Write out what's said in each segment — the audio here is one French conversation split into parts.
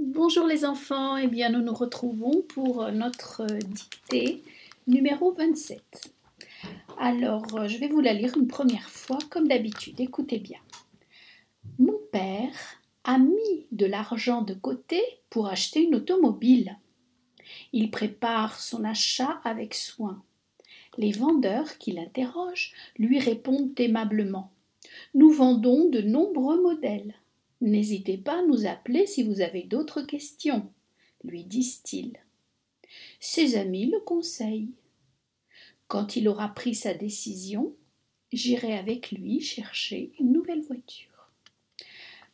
Bonjour les enfants, eh bien nous nous retrouvons pour notre dictée numéro 27. Alors je vais vous la lire une première fois comme d'habitude, écoutez bien. Mon père a mis de l'argent de côté pour acheter une automobile. Il prépare son achat avec soin. Les vendeurs qui l'interrogent lui répondent aimablement. Nous vendons de nombreux modèles. N'hésitez pas à nous appeler si vous avez d'autres questions, lui disent-ils. Ses amis le conseillent. Quand il aura pris sa décision, j'irai avec lui chercher une nouvelle voiture.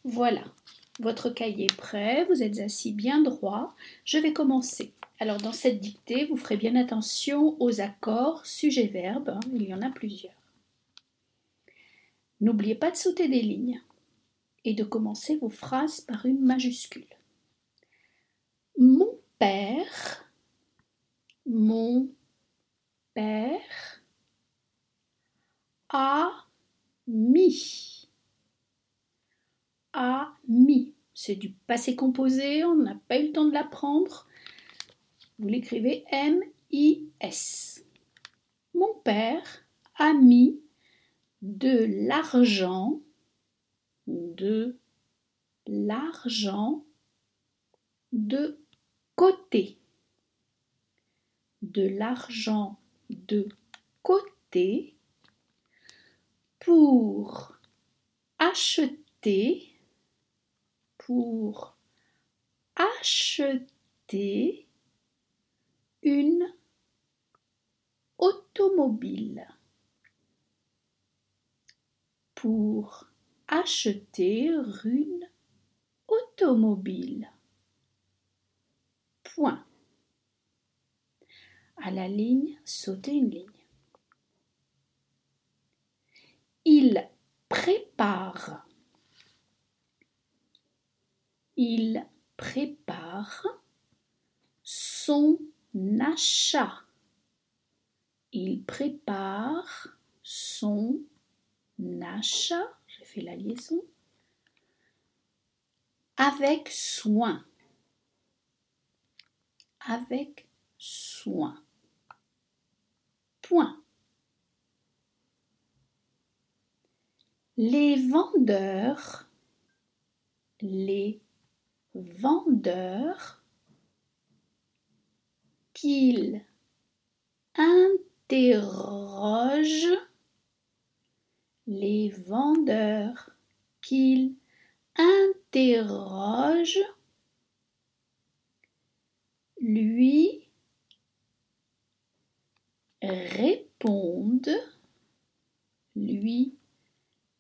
Voilà, votre cahier est prêt, vous êtes assis bien droit, je vais commencer. Alors dans cette dictée, vous ferez bien attention aux accords sujet-verbe, hein, il y en a plusieurs. N'oubliez pas de sauter des lignes et de commencer vos phrases par une majuscule. Mon père, mon père a mis, a mis. C'est du passé composé, on n'a pas eu le temps de l'apprendre. Vous l'écrivez M-I-S. Mon père a mis de l'argent de l'argent de côté. De l'argent de côté pour acheter pour acheter une automobile pour acheter une automobile. Point. À la ligne, sauter une ligne. Il prépare. Il prépare son achat. Il prépare son achat la liaison. Avec soin. Avec soin. Point. Les vendeurs, les vendeurs qu'ils interrogent les vendeurs qu'il interroge lui répondent lui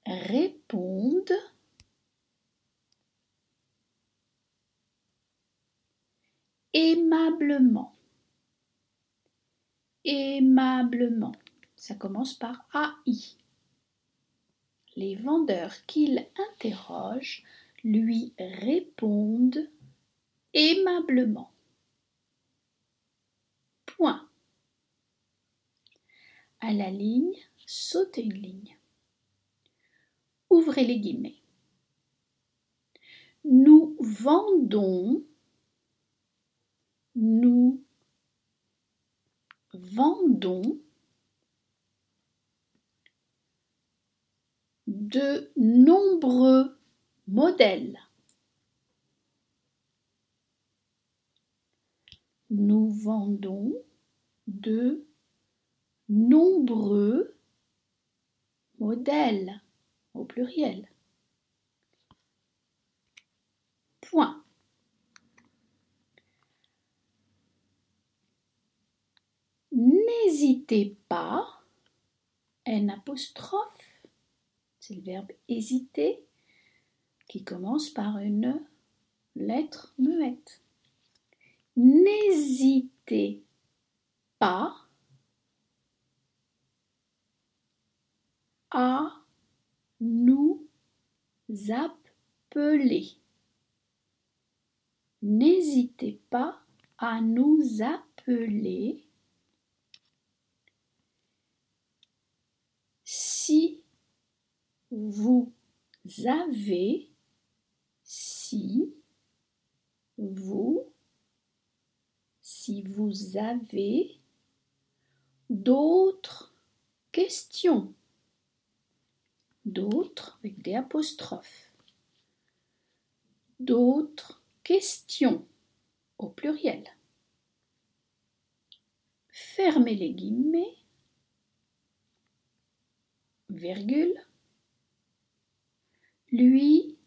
répondent aimablement aimablement. Ça commence par AI les vendeurs qu'il interroge lui répondent aimablement. Point. À la ligne, sautez une ligne. Ouvrez les guillemets. Nous vendons, nous vendons de nombreux modèles. Nous vendons de nombreux modèles au pluriel. Point. N'hésitez pas, N c'est le verbe hésiter qui commence par une lettre muette. N'hésitez pas à nous appeler. N'hésitez pas à nous appeler si vous avez, si vous si vous avez d'autres questions. D'autres avec des apostrophes. D'autres questions au pluriel. Fermez les guillemets. Virgule. Lui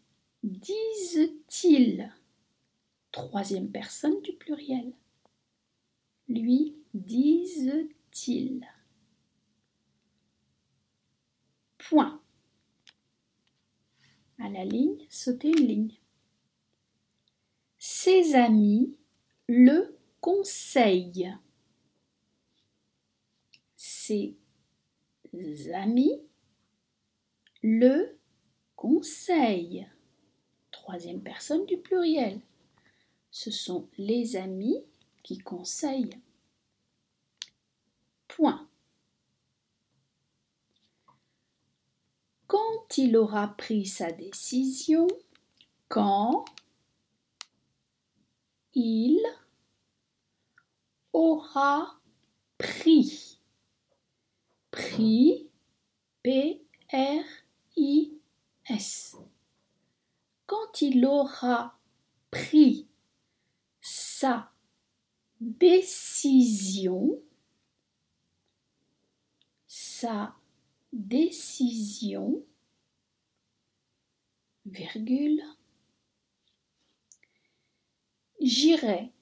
disent-ils Troisième personne du pluriel. Lui disent-ils Point. À la ligne, sautez une ligne. Ses amis le conseillent. Ses amis le conseillent. Troisième personne du pluriel. Ce sont les amis qui conseillent. Point. Quand il aura pris sa décision, quand il aura pris, pris, Quand il aura pris sa décision, sa décision, j'irai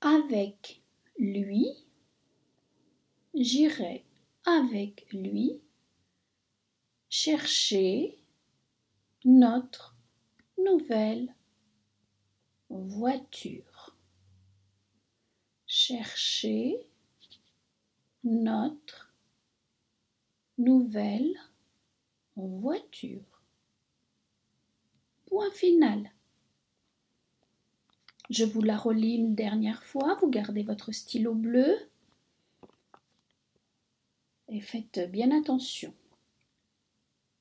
avec lui, j'irai avec lui chercher notre nouvelle voiture. Chercher notre nouvelle voiture. Point final. Je vous la relis une dernière fois. Vous gardez votre stylo bleu et faites bien attention.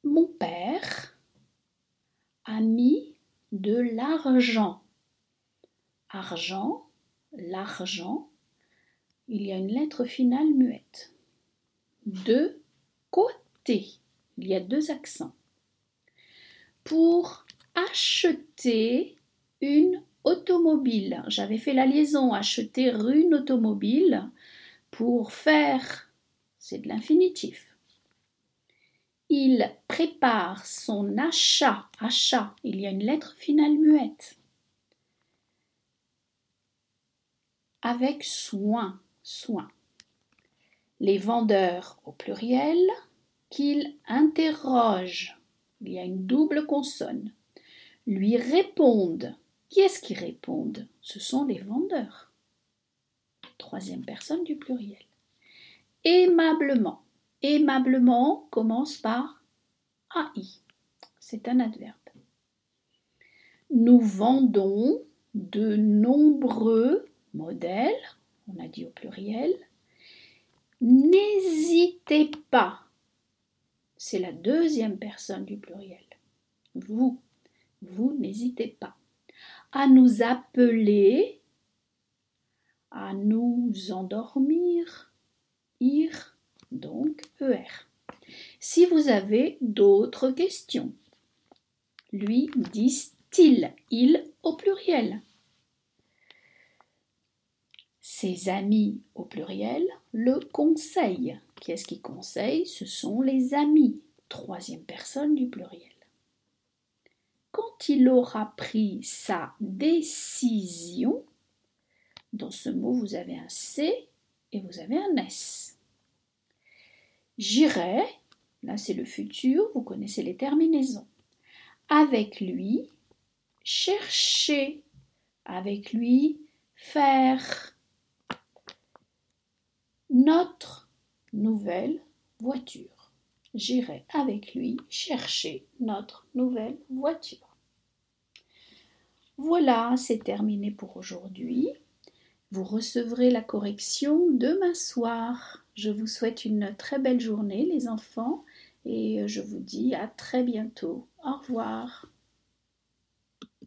Mon père a mis de l'argent. Argent, l'argent, il y a une lettre finale muette. De côté, il y a deux accents. Pour acheter une automobile, j'avais fait la liaison acheter une automobile pour faire, c'est de l'infinitif. Il prépare son achat, achat, il y a une lettre finale muette. Avec soin, soin. Les vendeurs au pluriel qu'il interroge, il y a une double consonne, lui répondent. Qui est-ce qui répondent? Ce sont les vendeurs. Troisième personne du pluriel. Aimablement. Aimablement commence par AI. C'est un adverbe. Nous vendons de nombreux modèles, on a dit au pluriel. N'hésitez pas, c'est la deuxième personne du pluriel. Vous, vous n'hésitez pas à nous appeler, à nous endormir, ir, donc ER. Si vous avez d'autres questions, lui disent-ils, il au pluriel. Ses amis au pluriel le conseillent. Qui est-ce qui conseille? Ce sont les amis, troisième personne du pluriel. Quand il aura pris sa décision, dans ce mot vous avez un C et vous avez un S. J'irai, là c'est le futur, vous connaissez les terminaisons. Avec lui, chercher, avec lui, faire notre nouvelle voiture. J'irai avec lui chercher notre nouvelle voiture. Voilà, c'est terminé pour aujourd'hui. Vous recevrez la correction demain soir. Je vous souhaite une très belle journée les enfants et je vous dis à très bientôt. Au revoir.